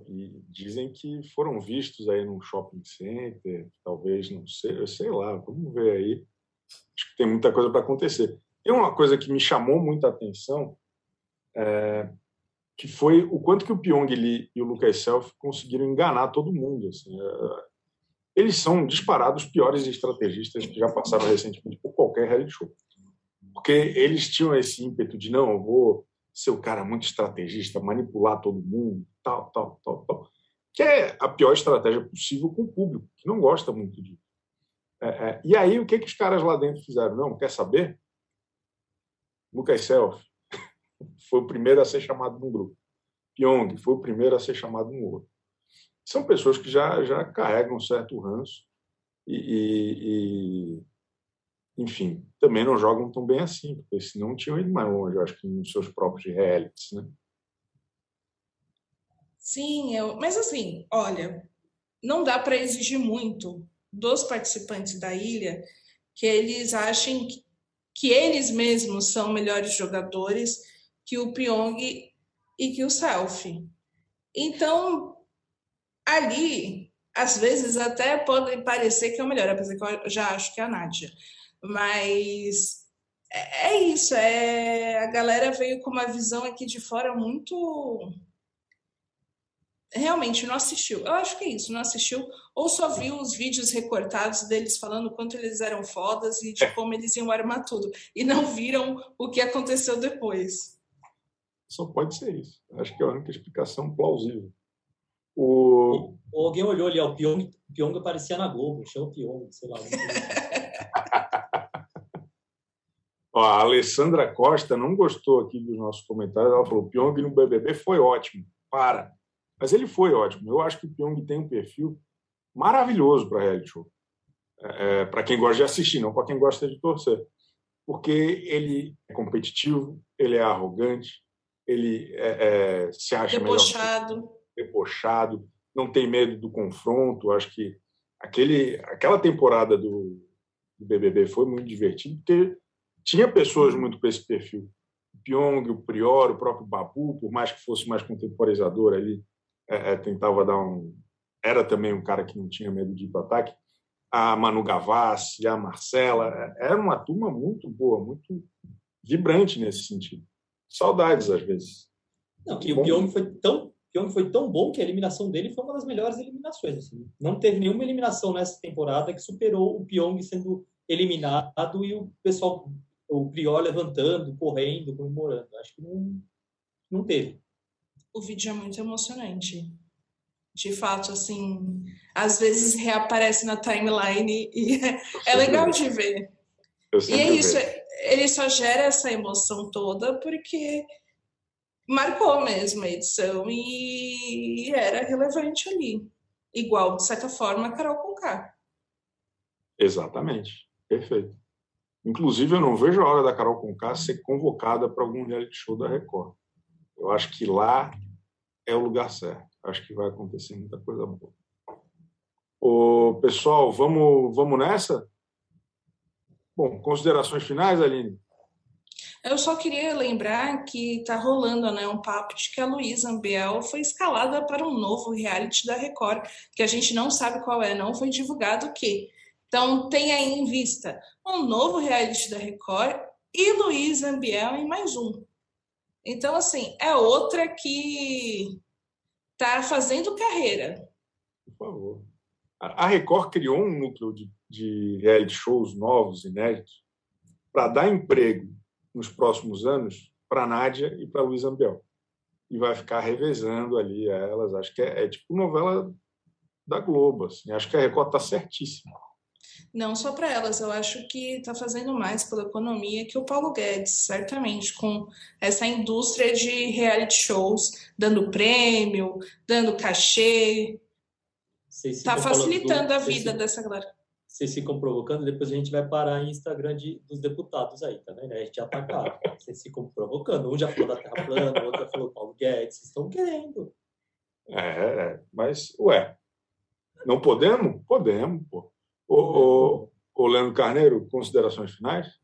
E dizem que foram vistos aí num shopping center, talvez, não sei, sei lá, vamos ver aí acho que tem muita coisa para acontecer. Tem uma coisa que me chamou muita atenção, é, que foi o quanto que o Pyong Lee e o Lucas Self conseguiram enganar todo mundo. Assim, é, eles são disparados os piores estrategistas que já passaram recentemente por qualquer reality show. Porque eles tinham esse ímpeto de, não, eu vou ser o cara muito estrategista, manipular todo mundo, tal, tal, tal, tal. Que é a pior estratégia possível com o público, que não gosta muito disso. É, é, e aí, o que, que os caras lá dentro fizeram? Não, quer saber? Lucas Self foi o primeiro a ser chamado num grupo. Pyong foi o primeiro a ser chamado num outro. São pessoas que já, já carregam um certo ranço e, e, e, enfim, também não jogam tão bem assim, porque senão tinham ido mais longe, acho que nos seus próprios realities, né? Sim, eu... mas assim, olha, não dá para exigir muito dos participantes da ilha que eles achem que, eles mesmos são melhores jogadores que o Pyong e que o Selfie. Então, ali, às vezes até pode parecer que é o melhor, apesar que eu já acho que é a Nádia. Mas é, é isso, é a galera veio com uma visão aqui de fora muito realmente não assistiu. Eu acho que é isso, não assistiu ou só viu os vídeos recortados deles falando quanto eles eram fodas e de como eles iam armar tudo e não viram o que aconteceu depois. Só pode ser isso. Acho que é a única explicação plausível. O... Alguém olhou ali, ó, o Pyong, o Pyong aparecia na Globo, chama o Pyong, sei lá. ó, a Alessandra Costa não gostou aqui dos nossos comentários. Ela falou: o Pyong no BBB foi ótimo. Para. Mas ele foi ótimo. Eu acho que o Pyong tem um perfil maravilhoso para reality show. É, é para quem gosta de assistir, não para quem gosta de torcer. Porque ele é competitivo, ele é arrogante, ele é, é, se acha debochado. melhor. Debochado. Não tem medo do confronto. Acho que aquele, aquela temporada do, do BBB foi muito divertida, porque tinha pessoas muito com esse perfil. O Pyong, o Prior, o próprio Babu, por mais que fosse mais contemporizador ali, é, é, tentava dar um. Era também um cara que não tinha medo de ir para ataque. A Manu Gavassi, a Marcela, é, era uma turma muito boa, muito vibrante nesse sentido. Saudades, às vezes. Não, e o Pyong foi tão Pyong foi tão bom que a eliminação dele foi uma das melhores eliminações. Assim. Não teve nenhuma eliminação nessa temporada que superou o Pyong sendo eliminado e o pessoal, o Prior levantando, correndo, comemorando. Acho que não, não teve o vídeo é muito emocionante. De fato, assim, às vezes reaparece na timeline e é, legal de ver. E é isso, ele só gera essa emoção toda porque marcou mesmo a edição e era relevante ali. Igual, de certa forma, a Carol Conká. Exatamente, perfeito. Inclusive, eu não vejo a hora da Carol Conká ser convocada para algum reality show da Record. Eu acho que lá é o lugar certo. Acho que vai acontecer muita coisa boa. Ô, pessoal, vamos, vamos nessa? Bom, considerações finais, Aline? Eu só queria lembrar que está rolando né, um papo de que a Luísa Ambiel foi escalada para um novo reality da Record, que a gente não sabe qual é, não foi divulgado o quê. Então, tem aí em vista um novo reality da Record e Luísa Ambiel em mais um. Então, assim, é outra que está fazendo carreira. Por favor. A Record criou um núcleo de, de reality shows novos, inéditos, para dar emprego nos próximos anos para Nádia e para Luísa Ambiel. e vai ficar revezando ali elas. Acho que é, é tipo novela da Globo. Assim. Acho que a Record está certíssima. Não só para elas, eu acho que está fazendo mais pela economia que o Paulo Guedes, certamente, com essa indústria de reality shows, dando prêmio, dando cachê. Está facilitando do... a vida se... dessa galera. Vocês ficam provocando, depois a gente vai parar em Instagram de, dos deputados aí, tá vendo? A gente já tá claro. Vocês ficam provocando. Um já falou da Terra plana, o outro já falou do Paulo Guedes. Vocês estão querendo. É, é, mas, ué, não podemos? Podemos, pô. Ô, ô, ô Leandro Carneiro, considerações finais?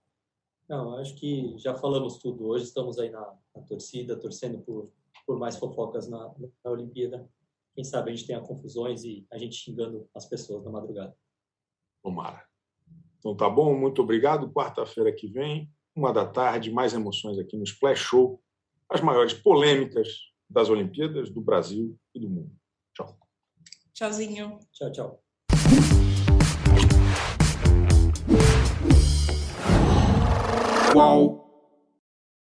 Não, acho que já falamos tudo. Hoje estamos aí na, na torcida, torcendo por, por mais fofocas na, na Olimpíada. Quem sabe a gente tenha confusões e a gente xingando as pessoas na madrugada. Tomara. Então tá bom, muito obrigado. Quarta-feira que vem, uma da tarde, mais emoções aqui no Splash Show. As maiores polêmicas das Olimpíadas, do Brasil e do mundo. Tchau. Tchauzinho. Tchau, tchau. Qual?